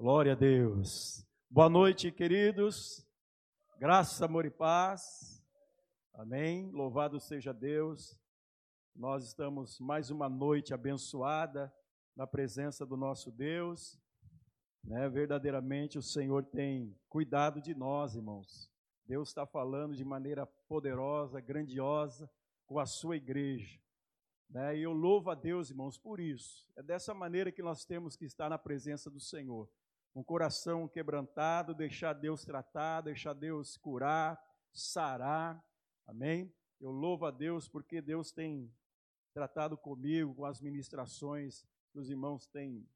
Glória a Deus. Boa noite, queridos. Graça, amor e paz. Amém. Louvado seja Deus. Nós estamos mais uma noite abençoada na presença do nosso Deus. Né? Verdadeiramente o Senhor tem cuidado de nós, irmãos. Deus está falando de maneira poderosa, grandiosa com a sua igreja. Né? E eu louvo a Deus, irmãos, por isso. É dessa maneira que nós temos que estar na presença do Senhor um coração quebrantado, deixar Deus tratar, deixar Deus curar, sarar. Amém? Eu louvo a Deus porque Deus tem tratado comigo, com as ministrações que os irmãos têm,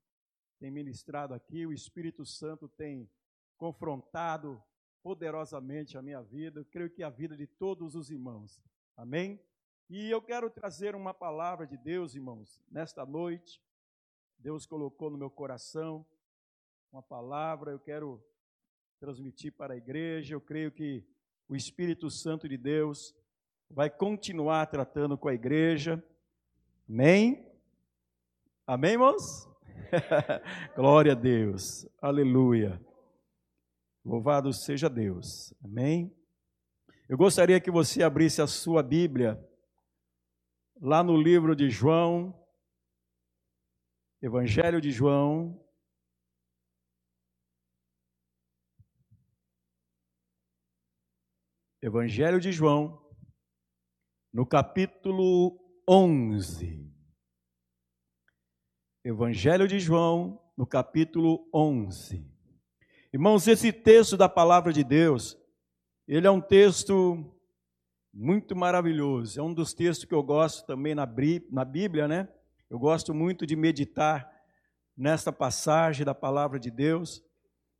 têm ministrado aqui. O Espírito Santo tem confrontado poderosamente a minha vida. Eu creio que a vida de todos os irmãos. Amém? E eu quero trazer uma palavra de Deus, irmãos, nesta noite. Deus colocou no meu coração uma palavra, eu quero transmitir para a igreja. Eu creio que o Espírito Santo de Deus vai continuar tratando com a igreja. Amém? Amém, irmãos? Glória a Deus. Aleluia. Louvado seja Deus. Amém? Eu gostaria que você abrisse a sua Bíblia lá no livro de João, Evangelho de João, Evangelho de João, no capítulo 11. Evangelho de João, no capítulo 11. Irmãos, esse texto da palavra de Deus, ele é um texto muito maravilhoso. É um dos textos que eu gosto também na Bíblia, né? Eu gosto muito de meditar nesta passagem da palavra de Deus.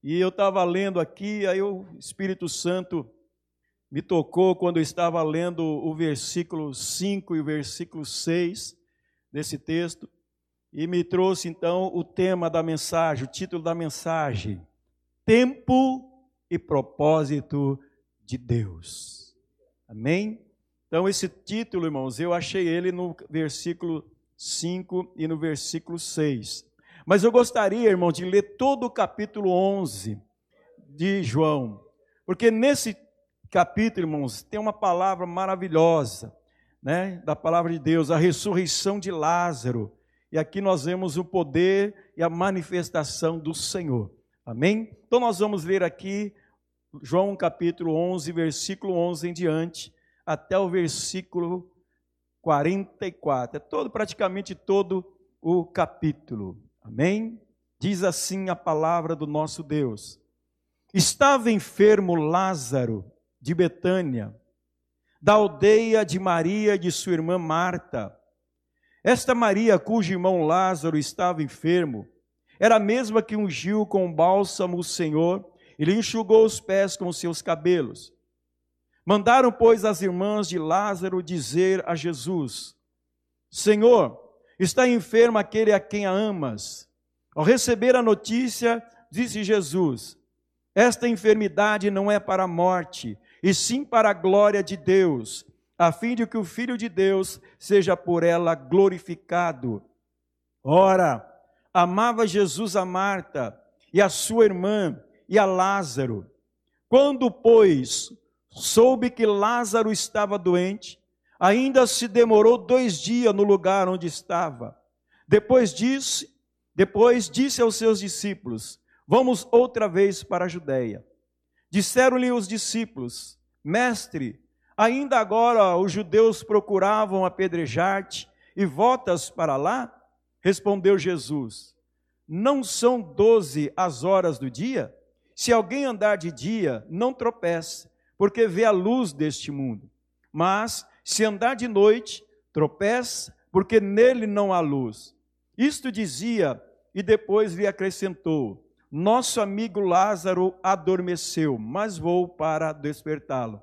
E eu estava lendo aqui, aí o Espírito Santo me tocou quando eu estava lendo o versículo 5 e o versículo 6 desse texto, e me trouxe então o tema da mensagem, o título da mensagem: Tempo e propósito de Deus. Amém? Então, esse título, irmãos, eu achei ele no versículo 5 e no versículo 6. Mas eu gostaria, irmão, de ler todo o capítulo 11 de João, porque nesse capítulo, irmãos, tem uma palavra maravilhosa, né, da palavra de Deus, a ressurreição de Lázaro. E aqui nós vemos o poder e a manifestação do Senhor. Amém? Então nós vamos ler aqui João capítulo 11, versículo 11 em diante, até o versículo 44. É todo praticamente todo o capítulo. Amém? Diz assim a palavra do nosso Deus. Estava enfermo Lázaro, de Betânia, da aldeia de Maria e de sua irmã Marta. Esta Maria, cujo irmão Lázaro estava enfermo, era a mesma que ungiu com bálsamo o Senhor e lhe enxugou os pés com seus cabelos. Mandaram, pois, as irmãs de Lázaro dizer a Jesus: Senhor, está enfermo aquele a quem amas. Ao receber a notícia, disse Jesus: Esta enfermidade não é para a morte, e sim para a glória de Deus, a fim de que o Filho de Deus seja por ela glorificado. Ora, amava Jesus a Marta e a sua irmã e a Lázaro. Quando, pois, soube que Lázaro estava doente, ainda se demorou dois dias no lugar onde estava. Depois disse, depois disse aos seus discípulos: Vamos outra vez para a Judéia. Disseram-lhe os discípulos: Mestre, ainda agora os judeus procuravam apedrejar-te e votas para lá? Respondeu Jesus: Não são doze as horas do dia? Se alguém andar de dia, não tropece, porque vê a luz deste mundo. Mas, se andar de noite, tropece, porque nele não há luz. Isto dizia, e depois lhe acrescentou: nosso amigo Lázaro adormeceu, mas vou para despertá-lo.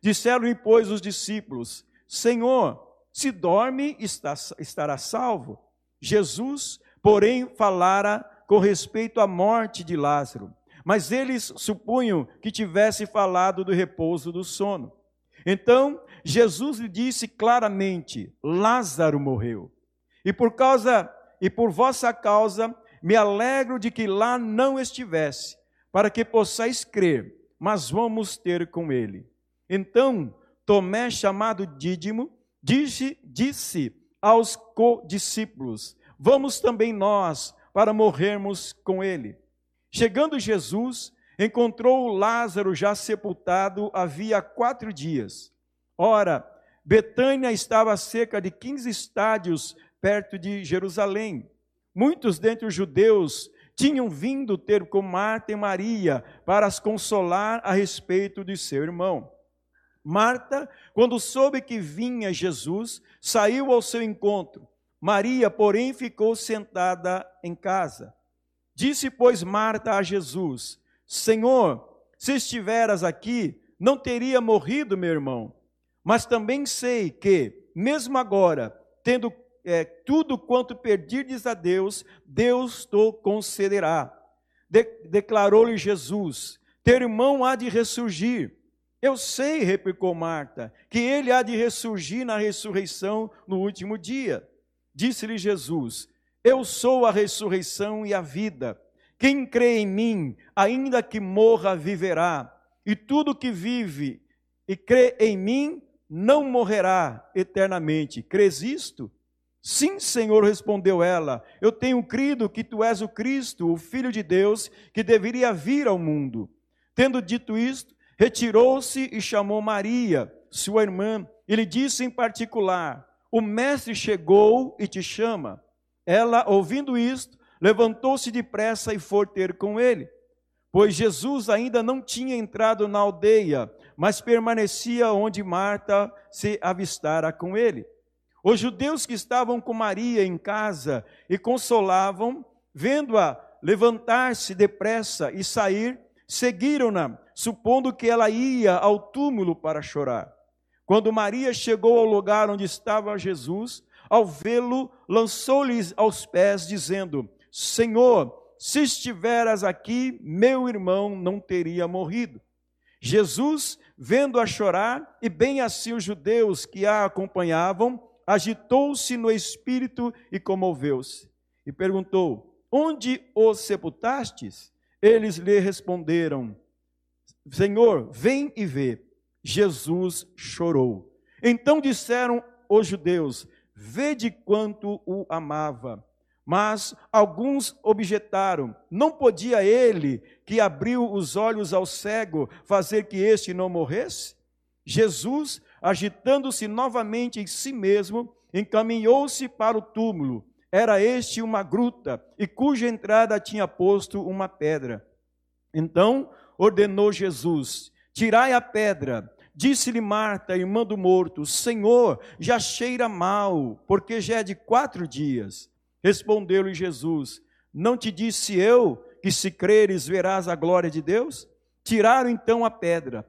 Disseram-lhe, pois, os discípulos: Senhor, se dorme, está, estará salvo. Jesus, porém, falara com respeito à morte de Lázaro, mas eles supunham que tivesse falado do repouso do sono. Então, Jesus lhe disse claramente: Lázaro morreu. E por causa e por vossa causa me alegro de que lá não estivesse, para que possais crer, mas vamos ter com ele. Então, Tomé, chamado Dídimo, disse, disse aos co-discípulos: Vamos também nós para morrermos com ele. Chegando Jesus, encontrou Lázaro já sepultado havia quatro dias. Ora, Betânia estava a cerca de 15 estádios perto de Jerusalém. Muitos dentre os judeus tinham vindo ter com Marta e Maria para as consolar a respeito de seu irmão. Marta, quando soube que vinha Jesus, saiu ao seu encontro. Maria, porém, ficou sentada em casa. Disse, pois, Marta a Jesus: Senhor, se estiveras aqui, não teria morrido meu irmão. Mas também sei que, mesmo agora, tendo é, tudo quanto pedirdes a Deus, Deus te concederá. De, Declarou-lhe Jesus: Teu irmão há de ressurgir. Eu sei, replicou Marta, que ele há de ressurgir na ressurreição no último dia. Disse-lhe Jesus: Eu sou a ressurreição e a vida. Quem crê em mim, ainda que morra, viverá. E tudo que vive e crê em mim, não morrerá eternamente. Crês isto? Sim, Senhor, respondeu ela. Eu tenho crido que tu és o Cristo, o Filho de Deus, que deveria vir ao mundo. Tendo dito isto, retirou-se e chamou Maria, sua irmã, e lhe disse em particular: O mestre chegou e te chama. Ela, ouvindo isto, levantou-se depressa e foi ter com ele. Pois Jesus ainda não tinha entrado na aldeia, mas permanecia onde Marta se avistara com ele. Os judeus que estavam com Maria em casa e consolavam, vendo-a levantar-se depressa e sair, seguiram-na, supondo que ela ia ao túmulo para chorar. Quando Maria chegou ao lugar onde estava Jesus, ao vê-lo, lançou-lhes aos pés, dizendo: Senhor, se estiveras aqui, meu irmão não teria morrido. Jesus, vendo-a chorar, e bem assim os judeus que a acompanhavam, agitou-se no espírito e comoveu-se. E perguntou: Onde os sepultastes? Eles lhe responderam: Senhor, vem e vê. Jesus chorou. Então disseram os judeus: Vede quanto o amava. Mas alguns objetaram: Não podia ele, que abriu os olhos ao cego, fazer que este não morresse? Jesus, agitando-se novamente em si mesmo, encaminhou-se para o túmulo. Era este uma gruta, e cuja entrada tinha posto uma pedra. Então ordenou Jesus: Tirai a pedra. Disse-lhe Marta, irmã do morto: Senhor, já cheira mal, porque já é de quatro dias. Respondeu-lhe Jesus: Não te disse eu que se creres verás a glória de Deus? Tiraram então a pedra.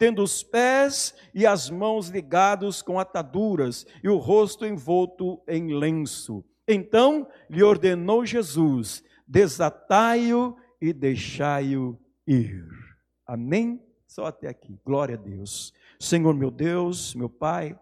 tendo os pés e as mãos ligados com ataduras e o rosto envolto em lenço. Então lhe ordenou Jesus: desatai-o e deixai-o ir. Amém? Só até aqui. Glória a Deus. Senhor meu Deus, meu Pai,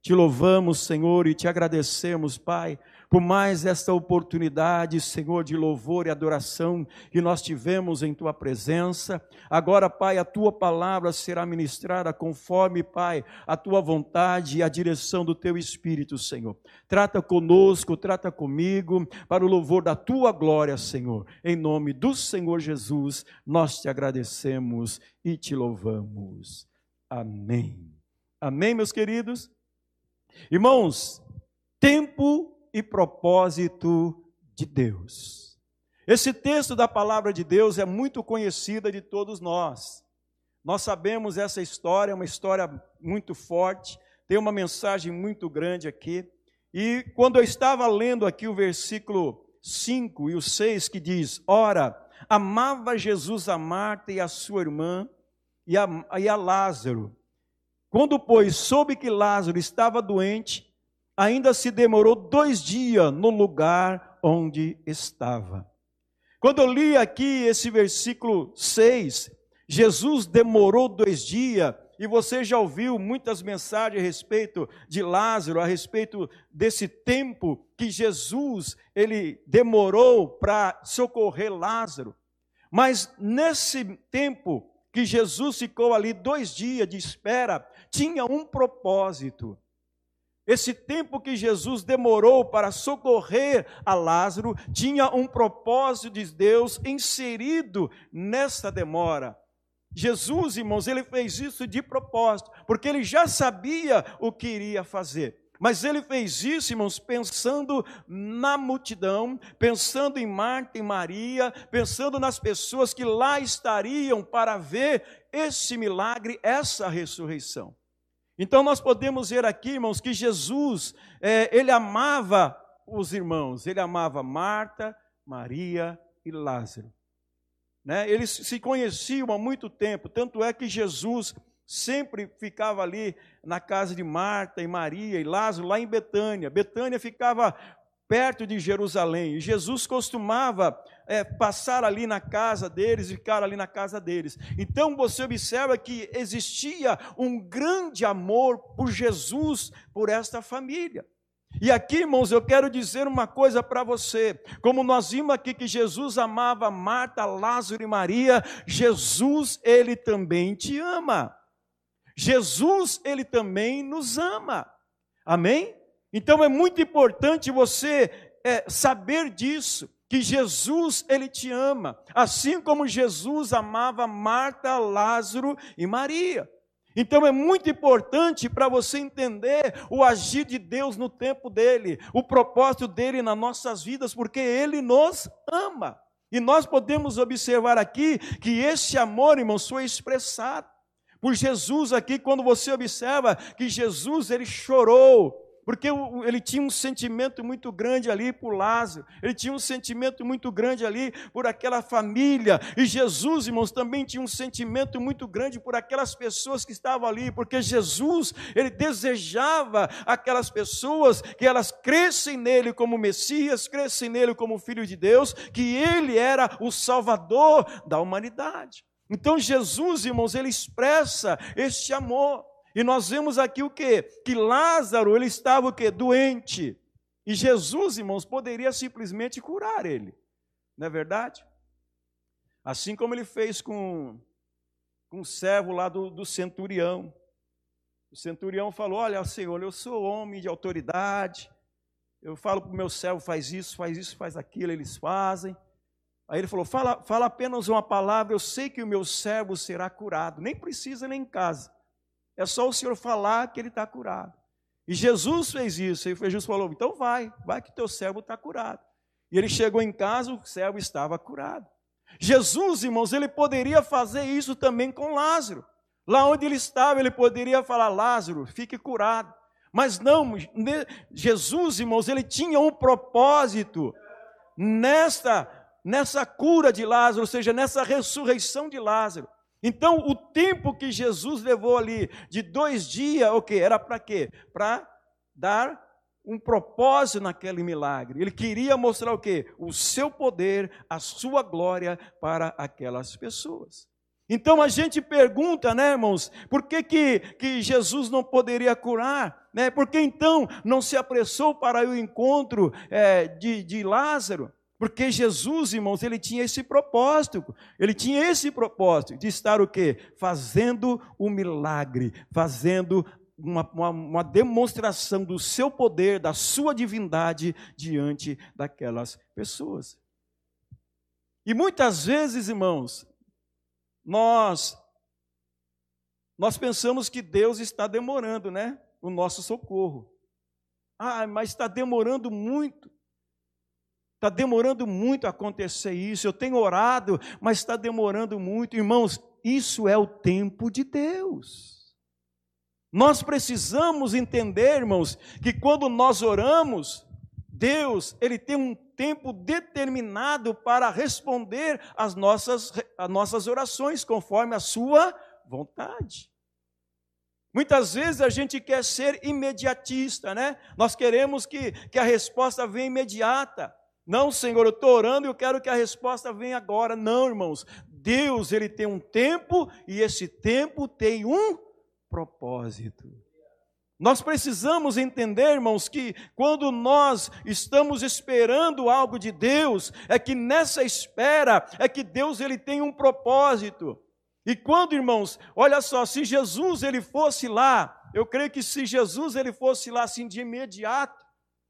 te louvamos, Senhor, e te agradecemos, Pai, por mais esta oportunidade, Senhor, de louvor e adoração que nós tivemos em tua presença. Agora, Pai, a tua palavra será ministrada conforme, Pai, a tua vontade e a direção do teu espírito, Senhor. Trata conosco, trata comigo, para o louvor da tua glória, Senhor. Em nome do Senhor Jesus, nós te agradecemos e te louvamos. Amém. Amém, meus queridos? Irmãos, tempo e propósito de Deus. Esse texto da palavra de Deus é muito conhecida de todos nós. Nós sabemos essa história, é uma história muito forte, tem uma mensagem muito grande aqui. E quando eu estava lendo aqui o versículo 5 e o 6 que diz: Ora, amava Jesus a Marta e a sua irmã e a, e a Lázaro. Quando, pois, soube que Lázaro estava doente, ainda se demorou dois dias no lugar onde estava. Quando eu li aqui esse versículo 6, Jesus demorou dois dias, e você já ouviu muitas mensagens a respeito de Lázaro, a respeito desse tempo que Jesus ele demorou para socorrer Lázaro. Mas nesse tempo que Jesus ficou ali dois dias de espera, tinha um propósito. Esse tempo que Jesus demorou para socorrer a Lázaro tinha um propósito de Deus inserido nessa demora. Jesus, irmãos, ele fez isso de propósito, porque ele já sabia o que iria fazer. Mas ele fez isso, irmãos, pensando na multidão, pensando em Marta e Maria, pensando nas pessoas que lá estariam para ver esse milagre, essa ressurreição. Então nós podemos ver aqui, irmãos, que Jesus, é, ele amava os irmãos, ele amava Marta, Maria e Lázaro. Né? Eles se conheciam há muito tempo, tanto é que Jesus sempre ficava ali na casa de Marta e Maria e Lázaro, lá em Betânia. Betânia ficava perto de Jerusalém. E Jesus costumava é, passar ali na casa deles, ficar ali na casa deles. Então você observa que existia um grande amor por Jesus, por esta família. E aqui, irmãos, eu quero dizer uma coisa para você. Como nós vimos aqui que Jesus amava Marta, Lázaro e Maria, Jesus, ele também te ama. Jesus, ele também nos ama. Amém? Então é muito importante você é, saber disso, que Jesus ele te ama, assim como Jesus amava Marta, Lázaro e Maria. Então é muito importante para você entender o agir de Deus no tempo dele, o propósito dele nas nossas vidas, porque ele nos ama. E nós podemos observar aqui que esse amor, irmãos, foi expressado por Jesus aqui, quando você observa que Jesus ele chorou porque ele tinha um sentimento muito grande ali por Lázaro, ele tinha um sentimento muito grande ali por aquela família, e Jesus, irmãos, também tinha um sentimento muito grande por aquelas pessoas que estavam ali, porque Jesus, ele desejava aquelas pessoas que elas crescem nele como Messias, crescem nele como Filho de Deus, que ele era o Salvador da humanidade. Então Jesus, irmãos, ele expressa este amor. E nós vemos aqui o que? Que Lázaro, ele estava o que? Doente. E Jesus, irmãos, poderia simplesmente curar ele. Não é verdade? Assim como ele fez com, com o servo lá do, do centurião. O centurião falou: Olha, Senhor, eu sou homem de autoridade. Eu falo para o meu servo: faz isso, faz isso, faz aquilo, eles fazem. Aí ele falou: fala, fala apenas uma palavra, eu sei que o meu servo será curado. Nem precisa nem em casa. É só o Senhor falar que ele está curado. E Jesus fez isso. E Jesus falou: então vai, vai que teu servo está curado. E ele chegou em casa, o servo estava curado. Jesus, irmãos, ele poderia fazer isso também com Lázaro. Lá onde ele estava, ele poderia falar: Lázaro, fique curado. Mas não, Jesus, irmãos, ele tinha um propósito nesta, nessa cura de Lázaro, ou seja, nessa ressurreição de Lázaro. Então, o tempo que Jesus levou ali, de dois dias, o que? Era para quê? Para dar um propósito naquele milagre. Ele queria mostrar o quê? O seu poder, a sua glória para aquelas pessoas. Então a gente pergunta, né, irmãos, por que, que, que Jesus não poderia curar? Né? Por que então não se apressou para o encontro é, de, de Lázaro? Porque Jesus, irmãos, ele tinha esse propósito. Ele tinha esse propósito de estar o quê? Fazendo o milagre, fazendo uma, uma, uma, demonstração do seu poder, da sua divindade diante daquelas pessoas. E muitas vezes, irmãos, nós nós pensamos que Deus está demorando, né? O nosso socorro. Ah, mas está demorando muito. Está demorando muito a acontecer isso. Eu tenho orado, mas está demorando muito. Irmãos, isso é o tempo de Deus. Nós precisamos entender, irmãos, que quando nós oramos, Deus, ele tem um tempo determinado para responder às nossas, às nossas orações, conforme a sua vontade. Muitas vezes a gente quer ser imediatista, né? Nós queremos que, que a resposta venha imediata. Não, Senhor, eu estou orando e eu quero que a resposta venha agora. Não, irmãos. Deus, ele tem um tempo e esse tempo tem um propósito. Nós precisamos entender, irmãos, que quando nós estamos esperando algo de Deus, é que nessa espera é que Deus ele tem um propósito. E quando, irmãos, olha só, se Jesus ele fosse lá, eu creio que se Jesus ele fosse lá assim de imediato,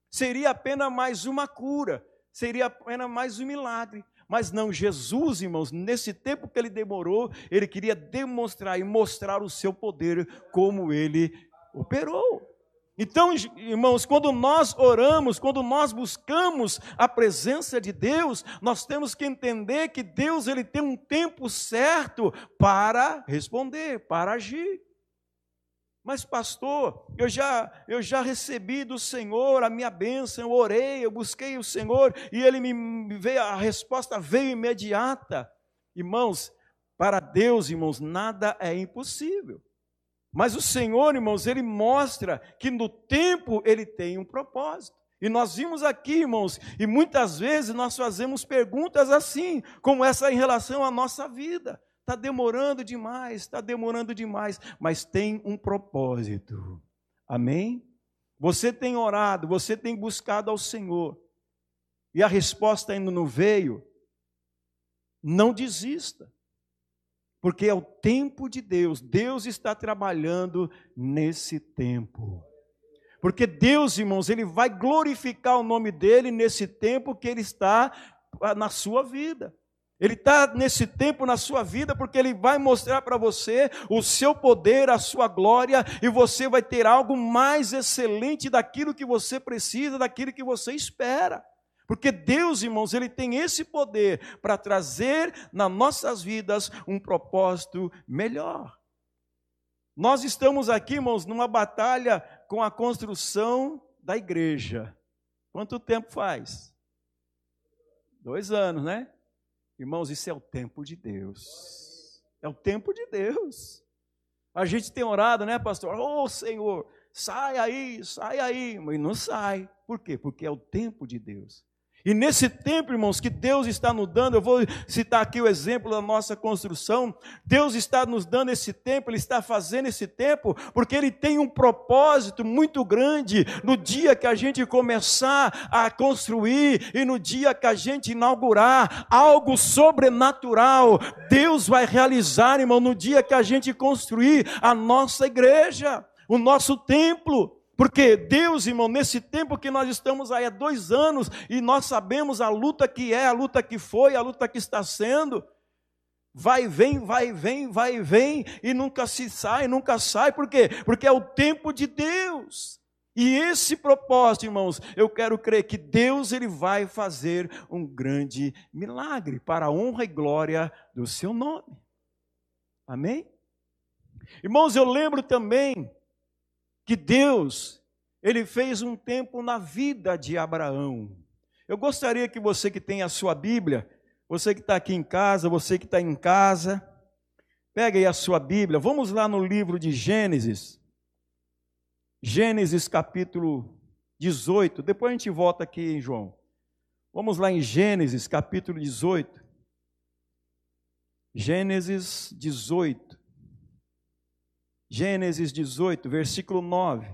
seria apenas mais uma cura, seria apenas mais um milagre. Mas não, Jesus, irmãos, nesse tempo que ele demorou, ele queria demonstrar e mostrar o seu poder como ele operou. Então, irmãos, quando nós oramos, quando nós buscamos a presença de Deus, nós temos que entender que Deus ele tem um tempo certo para responder, para agir. Mas pastor, eu já eu já recebi do Senhor a minha bênção, eu orei, eu busquei o Senhor e ele me veio a resposta veio imediata. Irmãos, para Deus, irmãos, nada é impossível. Mas o Senhor, irmãos, ele mostra que no tempo ele tem um propósito. E nós vimos aqui, irmãos, e muitas vezes nós fazemos perguntas assim, como essa em relação à nossa vida. Está demorando demais, está demorando demais, mas tem um propósito. Amém? Você tem orado, você tem buscado ao Senhor, e a resposta ainda não veio. Não desista porque é o tempo de Deus. Deus está trabalhando nesse tempo. Porque Deus, irmãos, ele vai glorificar o nome dele nesse tempo que ele está ah, na sua vida. Ele está nesse tempo na sua vida porque ele vai mostrar para você o seu poder, a sua glória, e você vai ter algo mais excelente daquilo que você precisa, daquilo que você espera. Porque Deus, irmãos, ele tem esse poder para trazer nas nossas vidas um propósito melhor. Nós estamos aqui, irmãos, numa batalha com a construção da igreja. Quanto tempo faz? Dois anos, né? Irmãos, isso é o tempo de Deus. É o tempo de Deus. A gente tem orado, né, pastor? Oh, Senhor, sai aí, sai aí. Mas não sai. Por quê? Porque é o tempo de Deus. E nesse tempo, irmãos, que Deus está nos dando, eu vou citar aqui o exemplo da nossa construção. Deus está nos dando esse tempo, Ele está fazendo esse tempo, porque Ele tem um propósito muito grande no dia que a gente começar a construir e no dia que a gente inaugurar algo sobrenatural. Deus vai realizar, irmão, no dia que a gente construir a nossa igreja, o nosso templo. Porque Deus, irmão, nesse tempo que nós estamos aí há dois anos e nós sabemos a luta que é, a luta que foi, a luta que está sendo, vai, vem, vai, vem, vai, vem e nunca se sai, nunca sai. Por quê? Porque é o tempo de Deus. E esse propósito, irmãos, eu quero crer que Deus ele vai fazer um grande milagre para a honra e glória do seu nome. Amém? Irmãos, eu lembro também que Deus, ele fez um tempo na vida de Abraão. Eu gostaria que você que tem a sua Bíblia, você que está aqui em casa, você que está em casa, pegue aí a sua Bíblia, vamos lá no livro de Gênesis, Gênesis capítulo 18, depois a gente volta aqui em João. Vamos lá em Gênesis capítulo 18. Gênesis 18. Gênesis 18, versículo 9.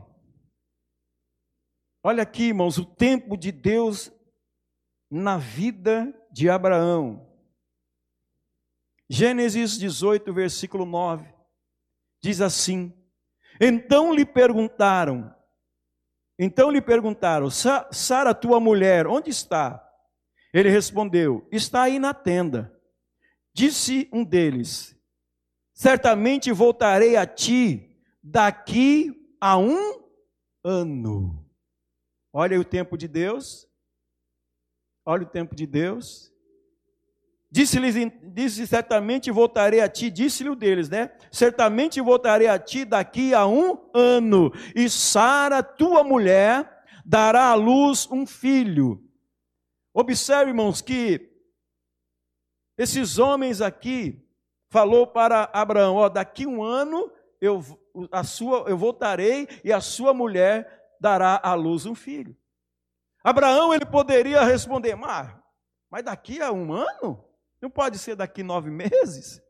Olha aqui, irmãos, o tempo de Deus na vida de Abraão. Gênesis 18, versículo 9. Diz assim: Então lhe perguntaram, então lhe perguntaram, Sara, tua mulher, onde está? Ele respondeu: Está aí na tenda. Disse um deles: certamente voltarei a ti daqui a um ano. Olha o tempo de Deus. Olha o tempo de Deus. Disse-lhes, disse certamente voltarei a ti, disse-lhe o deles, né? Certamente voltarei a ti daqui a um ano, e Sara, tua mulher, dará à luz um filho. Observe, irmãos, que esses homens aqui falou para Abraão: ó, daqui um ano eu, a sua, eu voltarei e a sua mulher dará à luz um filho. Abraão ele poderia responder, mas, mas daqui a um ano? Não pode ser daqui nove meses?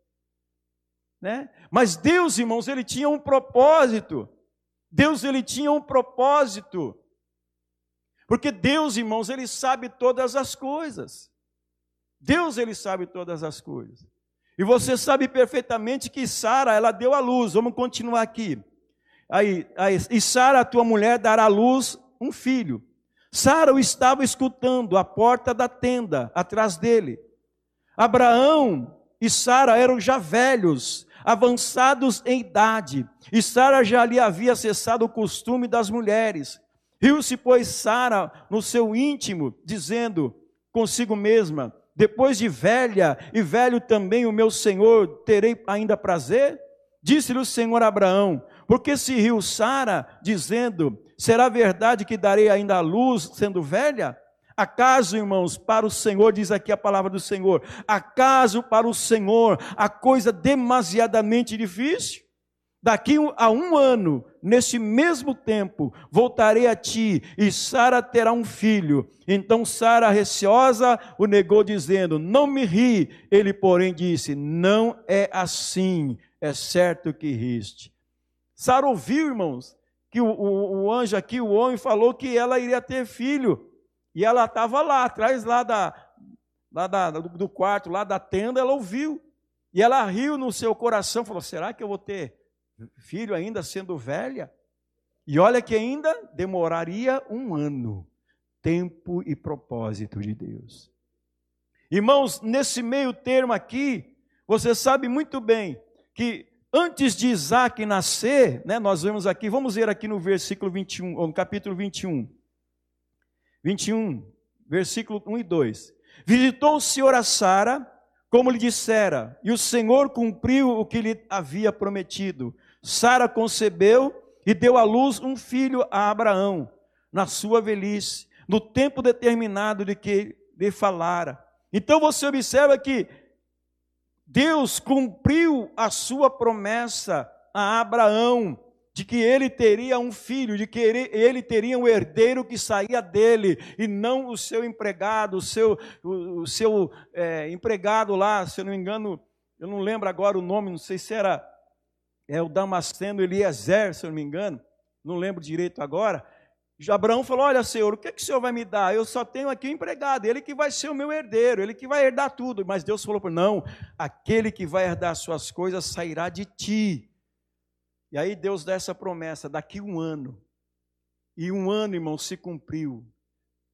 Né? Mas Deus, irmãos, ele tinha um propósito. Deus ele tinha um propósito. Porque Deus, irmãos, ele sabe todas as coisas. Deus ele sabe todas as coisas. E você sabe perfeitamente que Sara, ela deu a luz. Vamos continuar aqui. Aí, aí e Sara, tua mulher, dará à luz um filho. Sara o estava escutando à porta da tenda, atrás dele. Abraão e Sara eram já velhos, avançados em idade, e Sara já lhe havia cessado o costume das mulheres. Riu-se, pois, Sara no seu íntimo, dizendo consigo mesma: depois de velha e velho também o meu senhor, terei ainda prazer? Disse-lhe o Senhor Abraão: porque se riu Sara, dizendo: será verdade que darei ainda a luz, sendo velha? Acaso, irmãos, para o Senhor, diz aqui a palavra do Senhor, acaso para o Senhor a coisa demasiadamente difícil? Daqui a um ano, nesse mesmo tempo, voltarei a ti e Sara terá um filho. Então Sara, receosa, o negou, dizendo: Não me ri. Ele, porém, disse: Não é assim, é certo que riste. Sara ouviu, irmãos, que o, o, o, anjo aqui, o homem, falou que ela iria ter filho. E ela estava lá, atrás lá, da, lá da, do, quarto, lá da tenda, ela ouviu. E ela riu no seu coração, falou: será que eu vou ter filho ainda sendo velha. E olha que ainda demoraria um ano, tempo e propósito de Deus. Irmãos, nesse meio termo aqui, você sabe muito bem que antes de Isaac nascer, né, nós vemos aqui, vamos ver aqui no versículo 21, ou no capítulo 21. 21, versículo 1 e 2. Visitou o Senhor a Sara, como lhe dissera, e o Senhor cumpriu o que lhe havia prometido. Sara concebeu e deu à luz um filho a Abraão, na sua velhice, no tempo determinado de que lhe falara. Então você observa que Deus cumpriu a sua promessa a Abraão de que ele teria um filho, de que ele, teria um herdeiro que saía dele, e não o seu empregado, o seu, o seu é, empregado lá, se eu não me engano, eu não lembro agora o nome, não sei se era é o Damasceno Eliezer, se eu não me engano, não lembro direito agora. Abraão falou: Olha, Senhor, o que, é que o Senhor vai me dar? Eu só tenho aqui um empregado, ele que vai ser o meu herdeiro, ele que vai herdar tudo. Mas Deus falou: Não, aquele que vai herdar suas coisas sairá de ti. E aí Deus dá essa promessa: daqui um ano. E um ano, irmão, se cumpriu.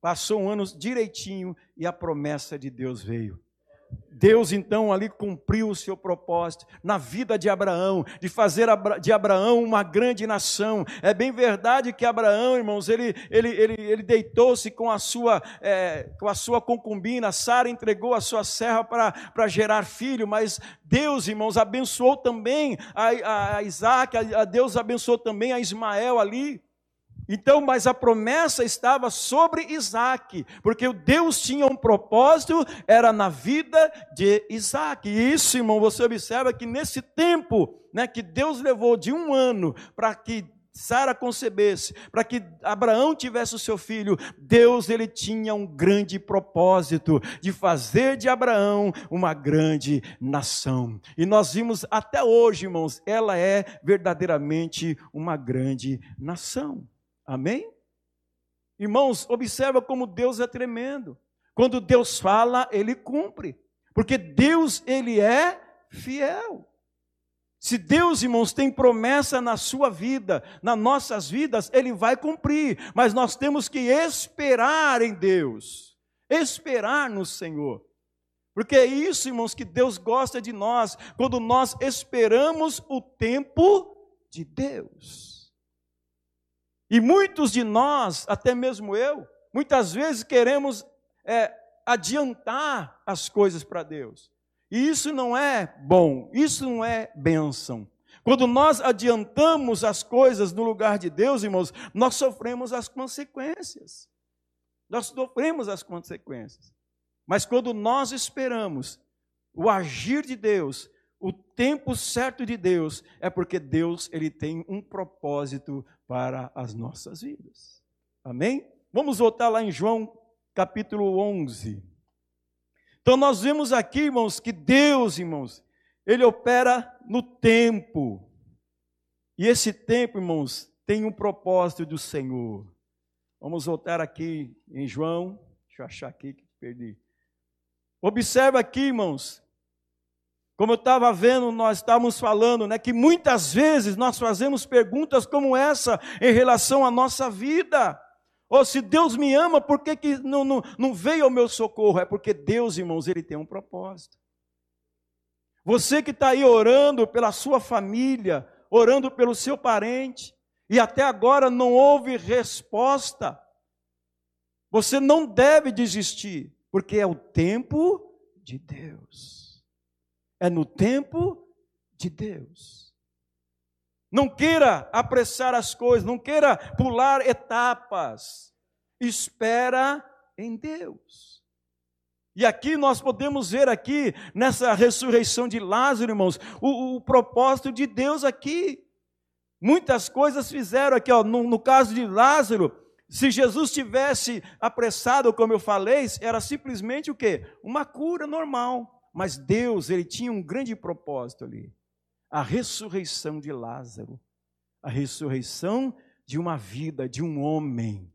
Passou um ano direitinho e a promessa de Deus veio. Deus então ali cumpriu o seu propósito na vida de Abraão, de fazer de Abraão uma grande nação. É bem verdade que Abraão, irmãos, ele, ele, ele, ele deitou-se com, a sua, é, com a sua concubina, Sara entregou a sua serra para gerar filho, mas Deus, irmãos, abençoou também a, a, Isaac, a, a Deus abençoou também a Ismael ali. Então, mas a promessa estava sobre Isaac, porque o Deus tinha um propósito, era na vida de Isaac. E isso, irmão, você observa que nesse tempo, né, que Deus levou de um ano para que Sara concebesse, para que Abraão tivesse o seu filho, Deus ele tinha um grande propósito de fazer de Abraão uma grande nação. E nós vimos até hoje, irmãos, ela é verdadeiramente uma grande nação. Amém? Irmãos, observa como Deus é tremendo. Quando Deus fala, ele cumpre. Porque Deus, ele é fiel. Se Deus, irmãos, tem promessa na sua vida, nas nossas vidas, ele vai cumprir. Mas nós temos que esperar em Deus. Esperar no Senhor. Porque é isso, irmãos, que Deus gosta de nós, quando nós esperamos o tempo de Deus. E muitos de nós, até mesmo eu, muitas vezes queremos é, adiantar as coisas para Deus. E isso não é bom, isso não é bênção. Quando nós adiantamos as coisas no lugar de Deus, irmãos, nós sofremos as consequências. nós sofremos as consequências. Mas quando nós esperamos o agir de Deus, o tempo certo de Deus, é porque Deus ele tem um propósito para as nossas vidas. Amém? Vamos voltar lá em João capítulo 11. Então nós vemos aqui, irmãos, que Deus, irmãos, ele opera no tempo. E esse tempo, irmãos, tem um propósito do Senhor. Vamos voltar aqui em João. Deixa eu achar aqui que perdi. Observa aqui, irmãos. Como eu estava vendo, nós estávamos falando, né, que muitas vezes nós fazemos perguntas como essa em relação à nossa vida. Ou se Deus me ama, por que, que não, não, não veio ao meu socorro? É porque Deus, irmãos, Ele tem um propósito. Você que está aí orando pela sua família, orando pelo seu parente, e até agora não houve resposta, você não deve desistir, porque é o tempo de Deus. É no tempo de Deus. Não queira apressar as coisas, não queira pular etapas. Espera em Deus. E aqui nós podemos ver aqui, nessa ressurreição de Lázaro, irmãos, o, o propósito de Deus aqui. Muitas coisas fizeram aqui, ó, no, no caso de Lázaro, se Jesus tivesse apressado, como eu falei, era simplesmente o quê? Uma cura normal. Mas Deus, ele tinha um grande propósito ali. A ressurreição de Lázaro. A ressurreição de uma vida, de um homem.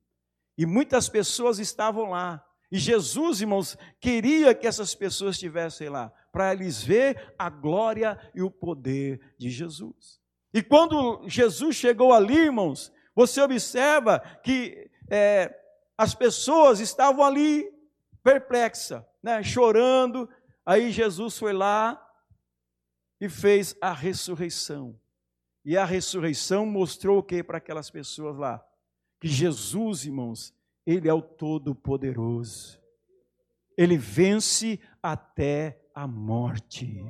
E muitas pessoas estavam lá. E Jesus, irmãos, queria que essas pessoas estivessem lá, para eles ver a glória e o poder de Jesus. E quando Jesus chegou ali, irmãos, você observa que é, as pessoas estavam ali perplexas, né, chorando. Aí Jesus foi lá e fez a ressurreição. E a ressurreição mostrou o que para aquelas pessoas lá? Que Jesus, irmãos, ele é o Todo-Poderoso. Ele vence até a morte.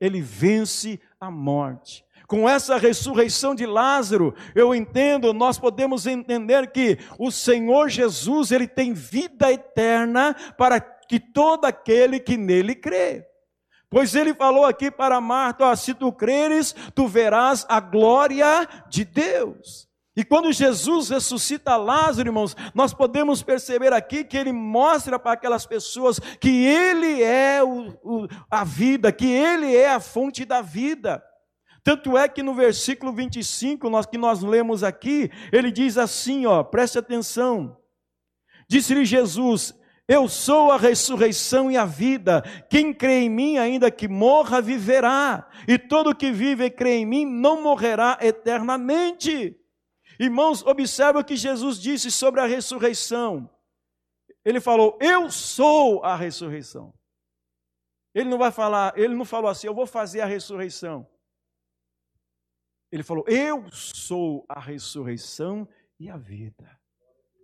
Ele vence a morte. Com essa ressurreição de Lázaro, eu entendo, nós podemos entender que o Senhor Jesus, ele tem vida eterna para que todo aquele que nele crê. Pois ele falou aqui para Marta: se tu creres, tu verás a glória de Deus. E quando Jesus ressuscita Lázaro, irmãos, nós podemos perceber aqui que ele mostra para aquelas pessoas que ele é o, o, a vida, que ele é a fonte da vida. Tanto é que no versículo 25, nós, que nós lemos aqui, ele diz assim, ó, preste atenção. Disse-lhe Jesus: Eu sou a ressurreição e a vida. Quem crê em mim, ainda que morra, viverá. E todo que vive e crê em mim não morrerá eternamente. Irmãos, observe o que Jesus disse sobre a ressurreição. Ele falou: Eu sou a ressurreição. Ele não vai falar, ele não falou assim, eu vou fazer a ressurreição. Ele falou: Eu sou a ressurreição e a vida.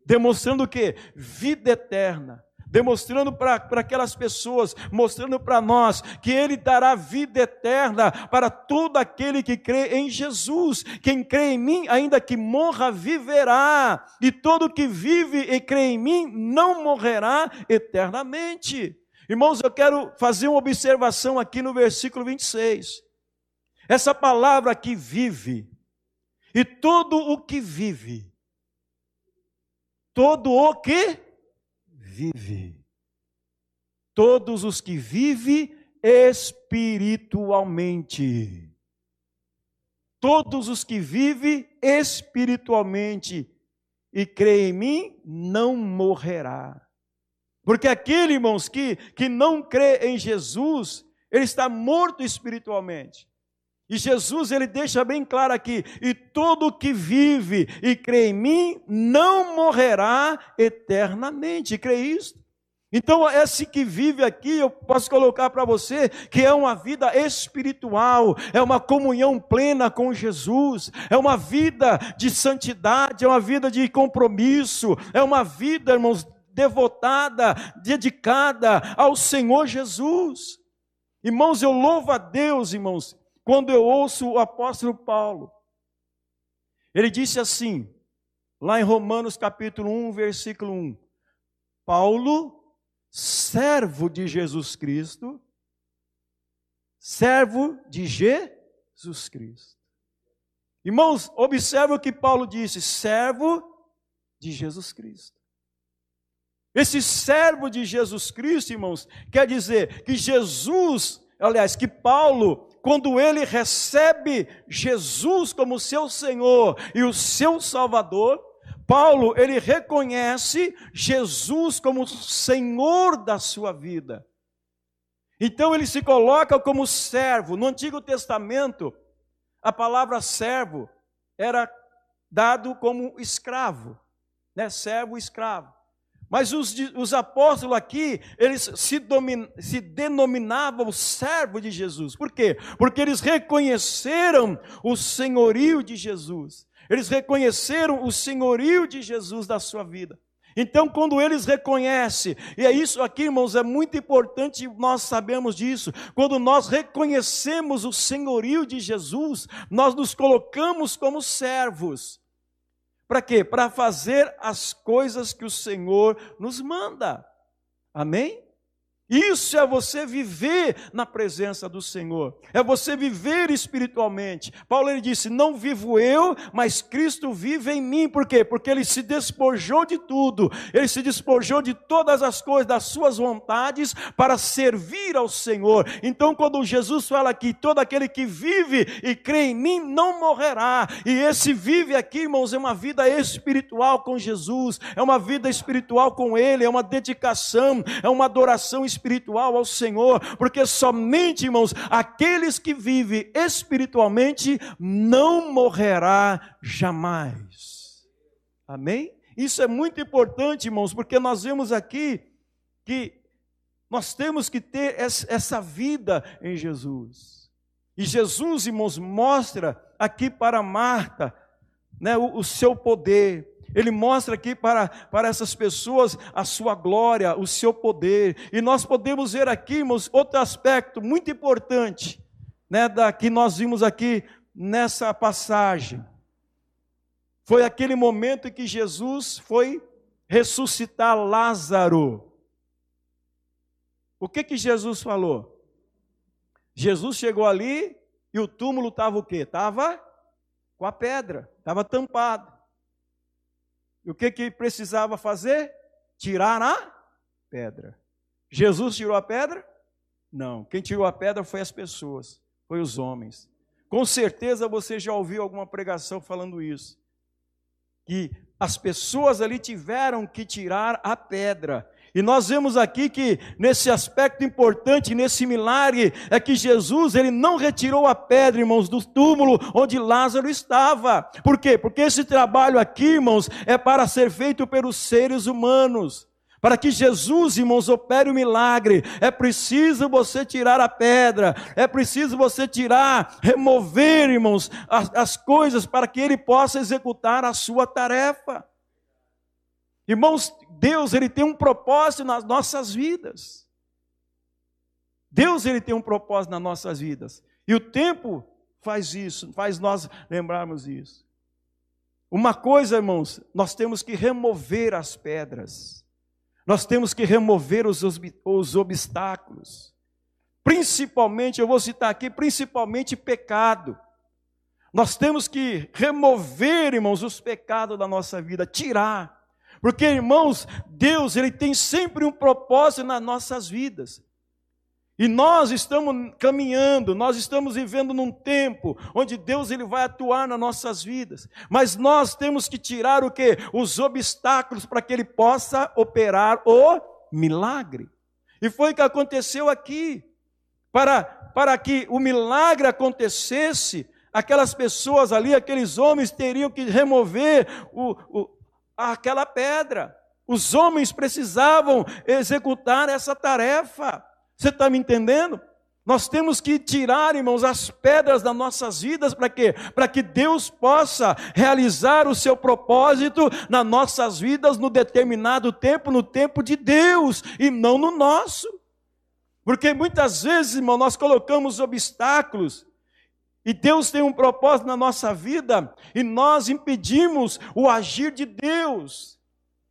Demonstrando o que? Vida eterna demonstrando para aquelas pessoas, mostrando para nós que Ele dará vida eterna para todo aquele que crê em Jesus. Quem crê em mim, ainda que morra, viverá, e todo que vive e crê em mim não morrerá eternamente. Irmãos, eu quero fazer uma observação aqui no versículo 26. Essa palavra que vive, e todo o que vive, todo o que vive. Todos os que vivem espiritualmente. Todos os que vivem espiritualmente e crê em mim, não morrerá. Porque aquele, irmãos, que, que não crê em Jesus, ele está morto espiritualmente. E Jesus ele deixa bem claro aqui: e todo que vive e crê em mim não morrerá eternamente. Crê isto? Então, esse que vive aqui, eu posso colocar para você que é uma vida espiritual, é uma comunhão plena com Jesus, é uma vida de santidade, é uma vida de compromisso, é uma vida, irmãos, devotada, dedicada ao Senhor Jesus. Irmãos, eu louvo a Deus, irmãos, quando eu ouço o apóstolo Paulo, ele disse assim, lá em Romanos capítulo 1, versículo 1: Paulo, servo de Jesus Cristo, servo de Jesus Cristo. Irmãos, observe o que Paulo disse: servo de Jesus Cristo. Esse servo de Jesus Cristo, irmãos, quer dizer que Jesus, aliás, que Paulo, quando ele recebe Jesus como seu Senhor e o seu Salvador, Paulo, ele reconhece Jesus como Senhor da sua vida. Então ele se coloca como servo. No Antigo Testamento, a palavra servo era dado como escravo, né? Servo, escravo. Mas os, os apóstolos aqui, eles se, domin, se denominavam servo de Jesus. Por quê? Porque eles reconheceram o senhorio de Jesus. Eles reconheceram o senhorio de Jesus da sua vida. Então, quando eles reconhecem, e é isso aqui, irmãos, é muito importante nós sabemos disso. Quando nós reconhecemos o senhorio de Jesus, nós nos colocamos como servos. Para quê? Para fazer as coisas que o Senhor nos manda. Amém? Isso é você viver na presença do Senhor, é você viver espiritualmente. Paulo ele disse: Não vivo eu, mas Cristo vive em mim. Por quê? Porque ele se despojou de tudo, ele se despojou de todas as coisas, das suas vontades, para servir ao Senhor. Então, quando Jesus fala aqui: todo aquele que vive e crê em mim não morrerá, e esse vive aqui, irmãos, é uma vida espiritual com Jesus, é uma vida espiritual com Ele, é uma dedicação, é uma adoração espiritual espiritual ao Senhor, porque somente, irmãos, aqueles que vivem espiritualmente não morrerá jamais. Amém? Isso é muito importante, irmãos, porque nós vemos aqui que nós temos que ter essa vida em Jesus. E Jesus, irmãos, mostra aqui para Marta né, o, o seu poder, ele mostra aqui para, para essas pessoas a sua glória, o seu poder. E nós podemos ver aqui, irmãos, outro aspecto muito importante, né, da, que nós vimos aqui nessa passagem. Foi aquele momento em que Jesus foi ressuscitar Lázaro. O que que Jesus falou? Jesus chegou ali e o túmulo estava o quê? Estava com a pedra, estava tampado. E o que, que precisava fazer? Tirar a pedra. Jesus tirou a pedra? Não. Quem tirou a pedra foi as pessoas, foi os homens. Com certeza você já ouviu alguma pregação falando isso. Que as pessoas ali tiveram que tirar a pedra. E nós vemos aqui que nesse aspecto importante, nesse milagre, é que Jesus, ele não retirou a pedra, irmãos, do túmulo onde Lázaro estava. Por quê? Porque esse trabalho aqui, irmãos, é para ser feito pelos seres humanos. Para que Jesus, irmãos, opere o milagre, é preciso você tirar a pedra, é preciso você tirar, remover, irmãos, as, as coisas para que ele possa executar a sua tarefa. Irmãos, Deus ele tem um propósito nas nossas vidas. Deus ele tem um propósito nas nossas vidas. E o tempo faz isso, faz nós lembrarmos isso. Uma coisa, irmãos, nós temos que remover as pedras. Nós temos que remover os, os obstáculos. Principalmente, eu vou citar aqui, principalmente pecado. Nós temos que remover, irmãos, os pecados da nossa vida, tirar. Porque, irmãos, Deus, Ele tem sempre um propósito nas nossas vidas. E nós estamos caminhando, nós estamos vivendo num tempo onde Deus ele vai atuar nas nossas vidas. Mas nós temos que tirar o que? Os obstáculos para que ele possa operar o milagre. E foi o que aconteceu aqui. Para, para que o milagre acontecesse, aquelas pessoas ali, aqueles homens teriam que remover o, o, aquela pedra. Os homens precisavam executar essa tarefa. Você está me entendendo? Nós temos que tirar, irmãos, as pedras das nossas vidas para quê? Para que Deus possa realizar o seu propósito nas nossas vidas no determinado tempo, no tempo de Deus e não no nosso. Porque muitas vezes, irmão, nós colocamos obstáculos e Deus tem um propósito na nossa vida e nós impedimos o agir de Deus,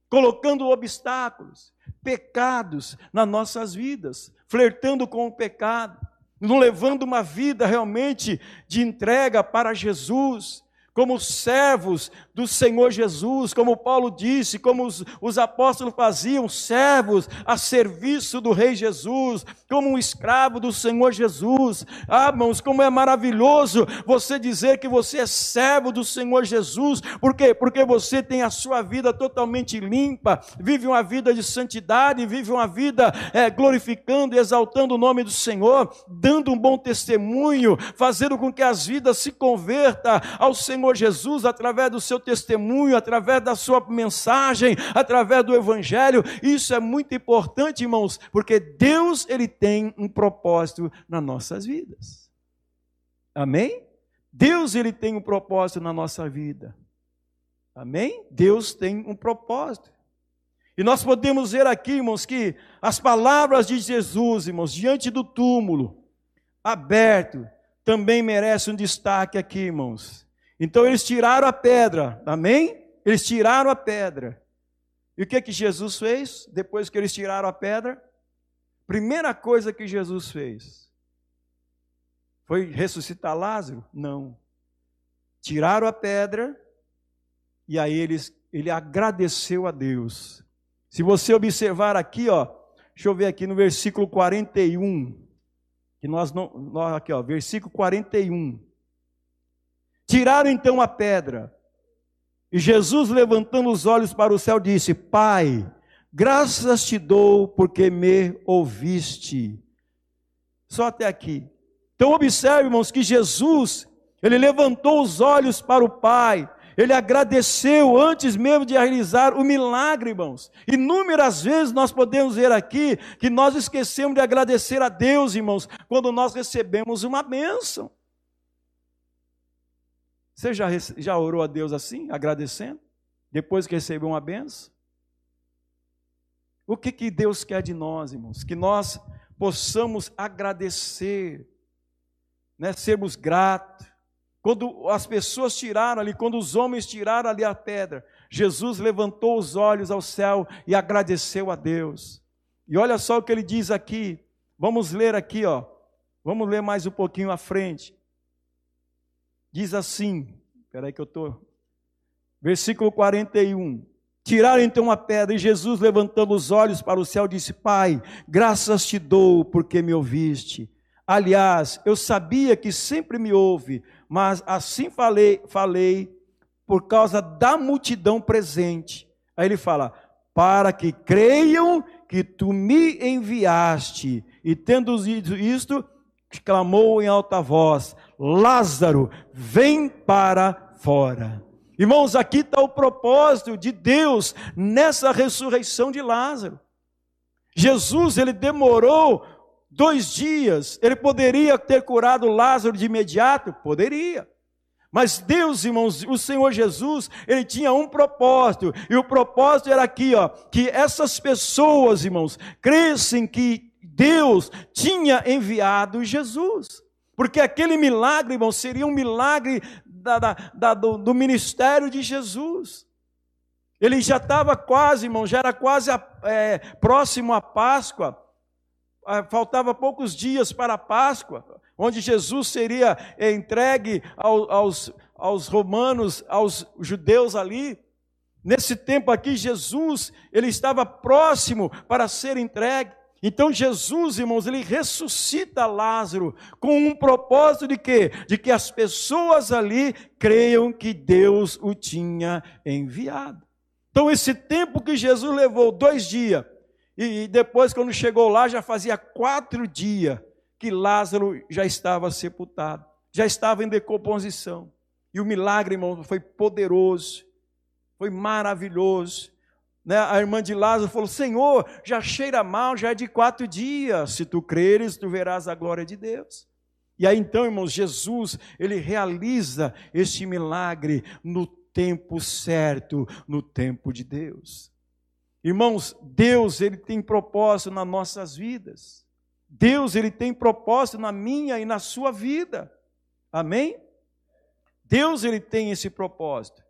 colocando obstáculos. pecados nas nossas vidas, flertando com o pecado, não levando uma vida realmente de entrega para Jesus, como servos do Senhor Jesus, como Paulo disse, como os, os, apóstolos faziam, servos a serviço do Rei Jesus, como um escravo do Senhor Jesus. Ah, irmãos, como é maravilhoso você dizer que você é servo do Senhor Jesus, por quê? Porque você tem a sua vida totalmente limpa, vive uma vida de santidade, vive uma vida é, glorificando e exaltando o nome do Senhor, dando um bom testemunho, fazendo com que as vidas se convertam ao Senhor Jesus através do seu testemunho, através da sua mensagem, através do evangelho. Isso é muito importante, irmãos, porque Deus ele tem um propósito nas nossas vidas. Amém? Deus ele tem um propósito na nossa vida. Amém? Deus tem um propósito. E nós podemos ver aqui, irmãos, que as palavras de Jesus, irmãos, diante do túmulo, aberto, também merece um destaque aqui, irmãos. Então eles tiraram a pedra, amém? Eles tiraram a pedra. E o que que Jesus fez depois que eles tiraram a pedra? Primeira coisa que Jesus fez foi ressuscitar Lázaro? Não. Tiraram a pedra e aí eles, ele agradeceu a Deus. Se você observar aqui, ó, deixa eu ver aqui no versículo 41, que nós não, aqui, ó, versículo 41. Tiraram então a pedra. E Jesus, levantando os olhos para o céu, disse: Pai, graças te dou porque me ouviste. Só até aqui. Então, observe, irmãos, que Jesus, ele levantou os olhos para o Pai, ele agradeceu antes mesmo de realizar o milagre, irmãos. Inúmeras vezes nós podemos ver aqui que nós esquecemos de agradecer a Deus, irmãos, quando nós recebemos uma bênção. Você já, já orou a Deus assim, agradecendo? Depois que recebeu uma benção? O que, que Deus quer de nós, irmãos? Que nós possamos agradecer, né? sermos gratos. Quando as pessoas tiraram ali, quando os homens tiraram ali a pedra, Jesus levantou os olhos ao céu e agradeceu a Deus. E olha só o que ele diz aqui. Vamos ler aqui, ó. Vamos ler mais um pouquinho à frente. Diz assim, espera aí que eu estou. Versículo 41. Tiraram então a pedra e Jesus, levantando os olhos para o céu, disse: Pai, graças te dou porque me ouviste. Aliás, eu sabia que sempre me ouve, mas assim falei, falei por causa da multidão presente. Aí ele fala: para que creiam que tu me enviaste. E tendo dito isto, clamou em alta voz: Lázaro, vem para fora. Irmãos, aqui está o propósito de Deus nessa ressurreição de Lázaro. Jesus, ele demorou dois dias, ele poderia ter curado Lázaro de imediato? Poderia. Mas Deus, irmãos, o Senhor Jesus, ele tinha um propósito, e o propósito era aqui, ó, que essas pessoas, irmãos, crescem que Deus tinha enviado Jesus. Porque aquele milagre, irmão, seria um milagre da, da, da, do, do, ministério de Jesus. Ele já estava quase, irmão, já era quase a, é, próximo à Páscoa. Ah, faltava poucos dias para a Páscoa, onde Jesus seria é, entregue ao, aos, aos romanos, aos judeus ali. Nesse tempo aqui, Jesus, ele estava próximo para ser entregue. Então Jesus, irmãos, ele ressuscita Lázaro com um propósito de quê? De que as pessoas ali creiam que Deus o tinha enviado. Então esse tempo que Jesus levou, dois dias, e depois quando chegou lá já fazia quatro dias que Lázaro já estava sepultado, já estava em decomposição. E o milagre, irmão, foi poderoso, foi maravilhoso. Né? A irmã de Lázaro falou: Senhor, já cheira mal, já é de quatro dias. Se tu creres, tu verás a glória de Deus. E aí então, irmãos, Jesus, ele realiza este milagre no tempo certo, no tempo de Deus. Irmãos, Deus, ele tem propósito nas nossas vidas. Deus, ele tem propósito na minha e na sua vida. Amém? Deus, ele tem esse propósito.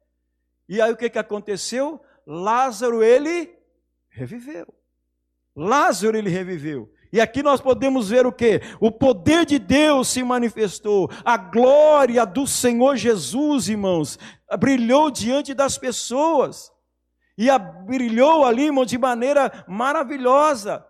E aí o que, que aconteceu? Lázaro ele reviveu. Lázaro ele reviveu. E aqui nós podemos ver o que? O poder de Deus se manifestou, a glória do Senhor Jesus, irmãos, brilhou diante das pessoas, e brilhou ali, irmão, de maneira maravilhosa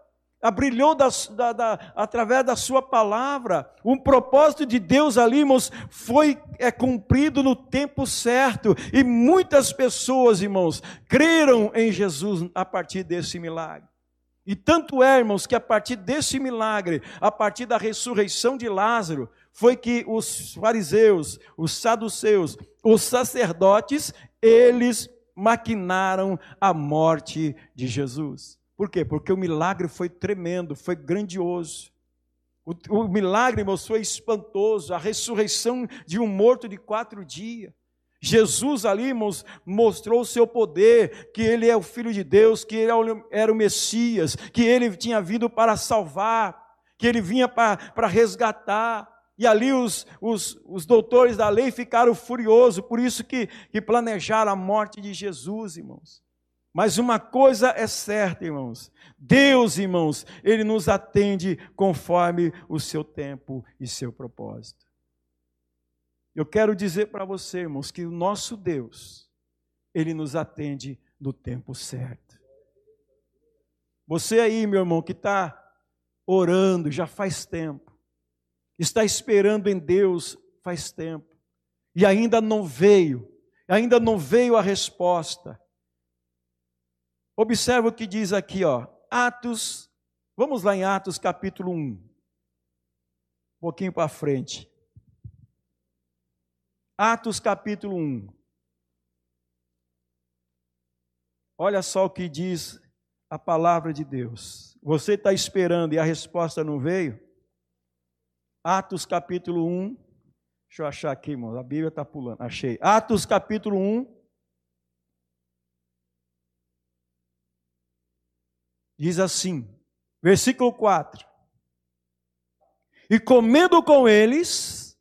brilhou da, da, da, através da sua palavra. Um propósito de Deus ali, irmãos, foi é cumprido no tempo certo. E muitas pessoas, irmãos, creram em Jesus a partir desse milagre. E tanto é, irmãos, que a partir desse milagre, a partir da ressurreição de Lázaro, foi que os fariseus, os saduceus, os sacerdotes, eles maquinaram a morte de Jesus. Por quê? Porque o milagre foi tremendo, foi grandioso. O, o milagre, irmãos, foi espantoso. A ressurreição de um morto de quatro dias. Jesus ali, irmãos, mostrou o seu poder, que ele é o Filho de Deus, que ele é era o Messias, que ele tinha vindo para salvar, que ele vinha para, para resgatar. E ali os, os, os doutores da lei ficaram furiosos, por isso que, que planejaram a morte de Jesus, irmãos. Mas uma coisa é certa, irmãos. Deus, irmãos, ele nos atende conforme o seu tempo e seu propósito. Eu quero dizer para você, irmãos, que o nosso Deus, ele nos atende no tempo certo. Você aí, meu irmão, que está orando já faz tempo, está esperando em Deus faz tempo, e ainda não veio, ainda não veio a resposta. Observa o que diz aqui, ó. Atos, vamos lá em Atos capítulo 1. Um pouquinho para frente. Atos capítulo 1. Olha só o que diz a palavra de Deus. Você está esperando e a resposta não veio? Atos capítulo 1. Deixa eu achar aqui, irmão. A Bíblia está pulando. Achei. Atos capítulo 1. Diz assim, versículo 4: E comendo com eles,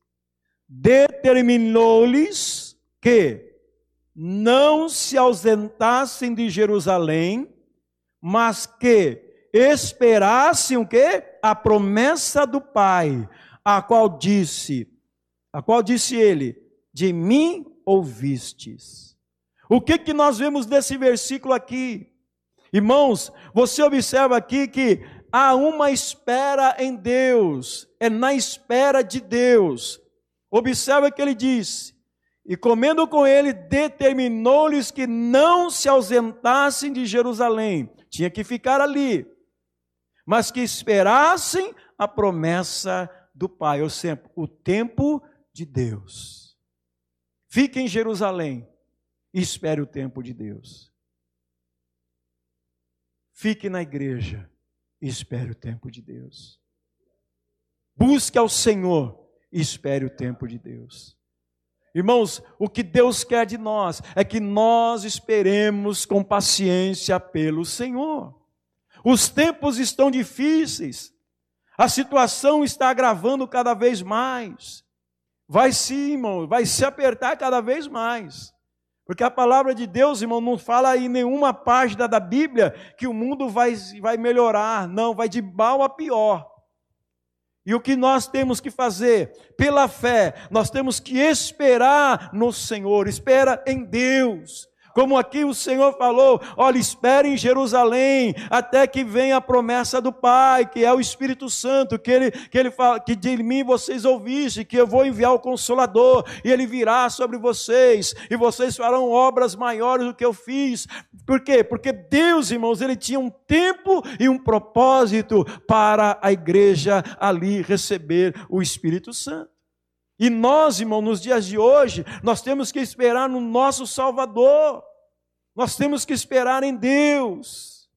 determinou-lhes que não se ausentassem de Jerusalém, mas que esperassem o quê? A promessa do Pai, a qual disse, a qual disse ele: De mim ouvistes. O que que nós vemos desse versículo aqui? Irmãos, você observa aqui que há uma espera em Deus, é na espera de Deus. Observa que ele diz: E comendo com ele, determinou-lhes que não se ausentassem de Jerusalém, tinha que ficar ali, mas que esperassem a promessa do Pai, ou seja, o tempo de Deus. Fique em Jerusalém e espere o tempo de Deus. Fique na igreja e espere o tempo de Deus. Busque ao Senhor e espere o tempo de Deus. Irmãos, o que Deus quer de nós é que nós esperemos com paciência pelo Senhor. Os tempos estão difíceis, a situação está agravando cada vez mais. Vai se, irmão, vai se apertar cada vez mais. Porque a palavra de Deus, irmão, não fala em nenhuma página da Bíblia que o mundo vai, vai melhorar. Não, vai de mal a pior. E o que nós temos que fazer? Pela fé, nós temos que esperar no Senhor, espera em Deus. Como aqui o Senhor falou, olha, espere em Jerusalém até que venha a promessa do Pai, que é o Espírito Santo, que ele que ele fala, que de mim vocês ouvissem, que eu vou enviar o consolador e ele virá sobre vocês e vocês farão obras maiores do que eu fiz. Por quê? Porque Deus, irmãos, ele tinha um tempo e um propósito para a igreja ali receber o Espírito Santo. E nós, irmão, nos dias de hoje, nós temos que esperar no nosso Salvador. Nós temos que esperar em Deus.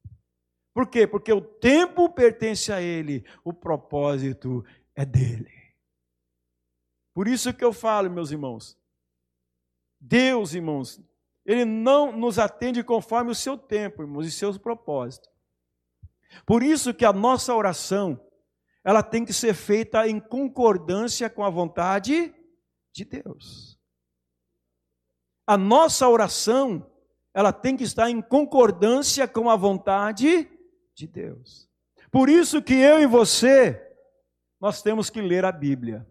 Por quê? Porque o tempo pertence a Ele, o propósito é dele. Por isso que eu falo, meus irmãos, Deus, irmãos, Ele não nos atende conforme o seu tempo, irmãos, e seus propósitos. Por isso que a nossa oração, ela tem que ser feita em concordância com a vontade de Deus. A nossa oração, ela tem que estar em concordância com a vontade de Deus. Por isso que eu e você, nós temos que ler a Bíblia.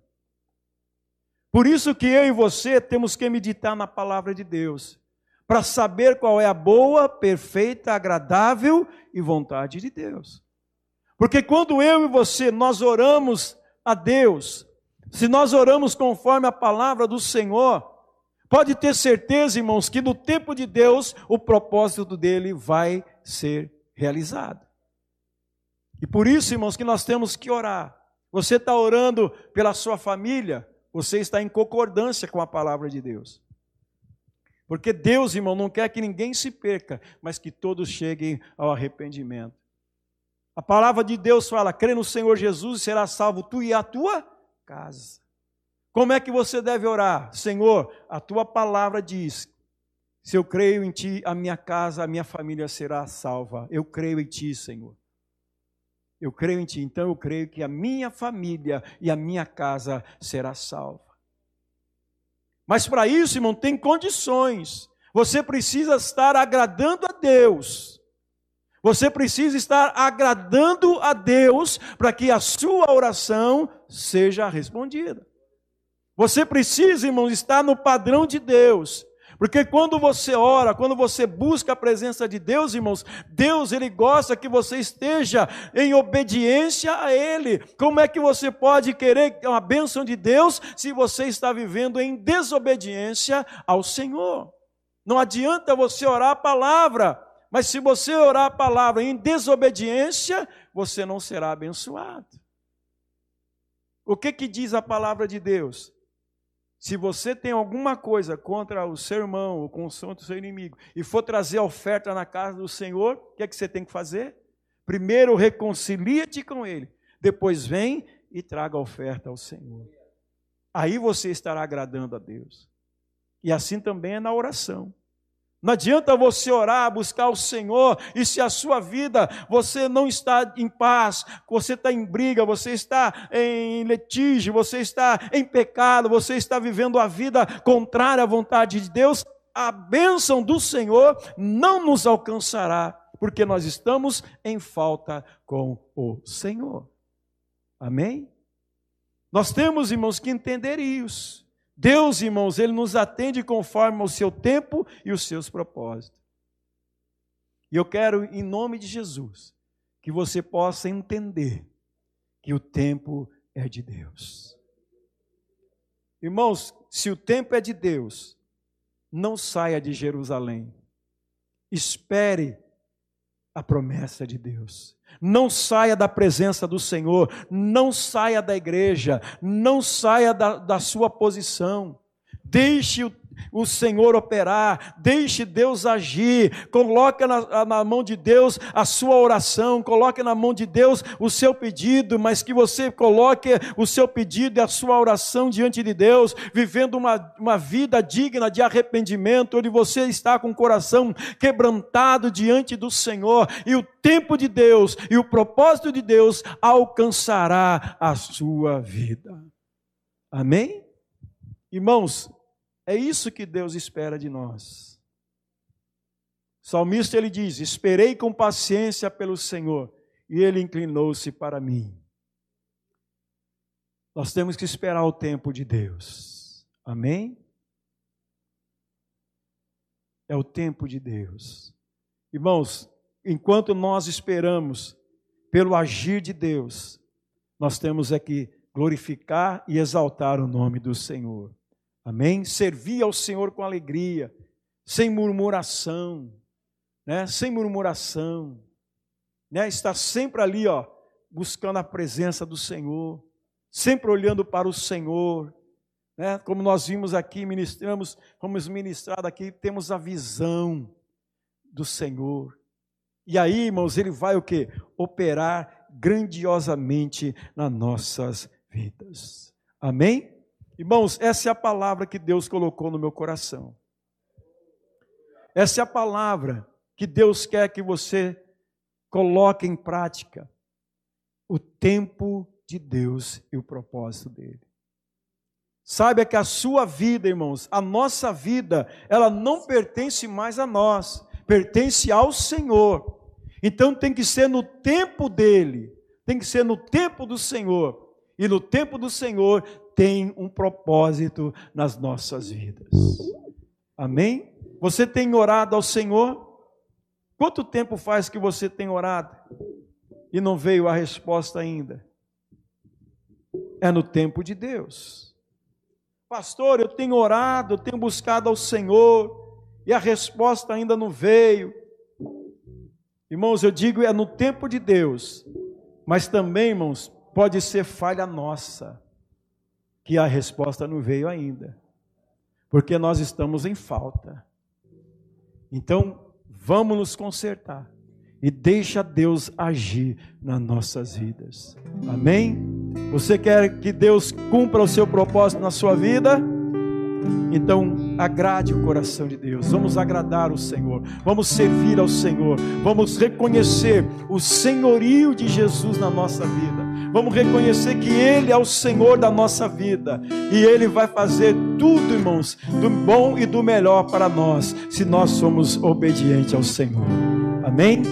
Por isso que eu e você temos que meditar na palavra de Deus, para saber qual é a boa, perfeita, agradável e vontade de Deus. Porque quando eu e você nós oramos a Deus, se nós oramos conforme a palavra do Senhor, pode ter certeza, irmãos, que no tempo de Deus o propósito dele vai ser realizado. E por isso, irmãos, que nós temos que orar. Você está orando pela sua família, você está em concordância com a palavra de Deus. Porque Deus, irmão, não quer que ninguém se perca, mas que todos cheguem ao arrependimento. A palavra de Deus fala: crê no Senhor Jesus e será salvo tu e a tua casa. Como é que você deve orar? Senhor, a tua palavra diz: se eu creio em ti, a minha casa, a minha família será salva. Eu creio em ti, Senhor. Eu creio em Ti, então eu creio que a minha família e a minha casa será salva. Mas para isso, irmão, tem condições. Você precisa estar agradando a Deus. Você precisa estar agradando a Deus para que a sua oração seja respondida. Você precisa, irmãos, estar no padrão de Deus. Porque quando você ora, quando você busca a presença de Deus, irmãos, Deus ele gosta que você esteja em obediência a ele. Como é que você pode querer uma bênção de Deus se você está vivendo em desobediência ao Senhor? Não adianta você orar a palavra, mas se você orar a palavra em desobediência, você não será abençoado. O que que diz a palavra de Deus? Se você tem alguma coisa contra o seu irmão ou contra o seu inimigo e for trazer oferta na casa do Senhor, o que é que você tem que fazer? Primeiro reconcilia-te com ele, depois vem e traga a oferta ao Senhor. Aí você estará agradando a Deus. E assim também é na oração. Não adianta você orar, buscar o Senhor, e se a sua vida você não está em paz, você está em briga, você está em litígio, você está em pecado, você está vivendo a vida contrária à vontade de Deus, a bênção do Senhor não nos alcançará, porque nós estamos em falta com o Senhor. Amém? Nós temos, irmãos, que entender isso. Deus, irmãos, ele nos atende conforme o seu tempo e os seus propósitos. E eu quero, em nome de Jesus, que você possa entender que o tempo é de Deus. Irmãos, se o tempo é de Deus, não saia de Jerusalém. Espere a promessa de Deus. Não saia da presença do Senhor, não saia da igreja, não saia da, da sua posição. Deixe o o Senhor operar, deixe Deus agir, coloque na, na, mão de Deus a sua oração, coloque na mão de Deus o seu pedido, mas que você coloque o seu pedido e a sua oração diante de Deus, vivendo uma, uma vida digna de arrependimento, onde você está com o coração quebrantado diante do Senhor, e o tempo de Deus e o propósito de Deus alcançará a sua vida. Amém? Irmãos, é isso que Deus espera de nós. O salmista ele diz: Esperei com paciência pelo Senhor, e ele inclinou-se para mim. Nós temos que esperar o tempo de Deus. Amém? É o tempo de Deus. Irmãos, enquanto nós esperamos pelo agir de Deus, nós temos é que glorificar e exaltar o nome do Senhor. Amém? Servir ao Senhor com alegria, sem murmuração, né? Sem murmuração, né? Estar sempre ali, ó, buscando a presença do Senhor, sempre olhando para o Senhor, né? Como nós vimos aqui, ministramos, fomos ministrados aqui, temos a visão do Senhor. E aí, irmãos, ele vai o que? Operar grandiosamente nas nossas vidas. Amém? Irmãos, essa é a palavra que Deus colocou no meu coração. Essa é a palavra que Deus quer que você coloque em prática. O tempo de Deus e o propósito dele. Saiba que a sua vida, irmãos, a nossa vida, ela não pertence mais a nós, pertence ao Senhor. Então tem que ser no tempo dele, tem que ser no tempo do Senhor. E no tempo do Senhor tem um propósito nas nossas vidas. Amém? Você tem orado ao Senhor? Quanto tempo faz que você tem orado e não veio a resposta ainda? É no tempo de Deus. Pastor, eu tenho orado, eu tenho buscado ao Senhor e a resposta ainda não veio. Irmãos, eu digo é no tempo de Deus, mas também, irmãos, pode ser falha nossa que a resposta não veio ainda, porque nós estamos em falta. Então, vamos nos consertar e deixa Deus agir nas nossas vidas. Amém? Você quer que Deus cumpra o seu propósito na sua vida? Então, agrade o coração de Deus. Vamos agradar o Senhor. Vamos servir ao Senhor. Vamos reconhecer o senhorio de Jesus na nossa vida. Vamos reconhecer que Ele é o Senhor da nossa vida. E Ele vai fazer tudo, irmãos, do bom e do melhor para nós, se nós somos obedientes ao Senhor. Amém?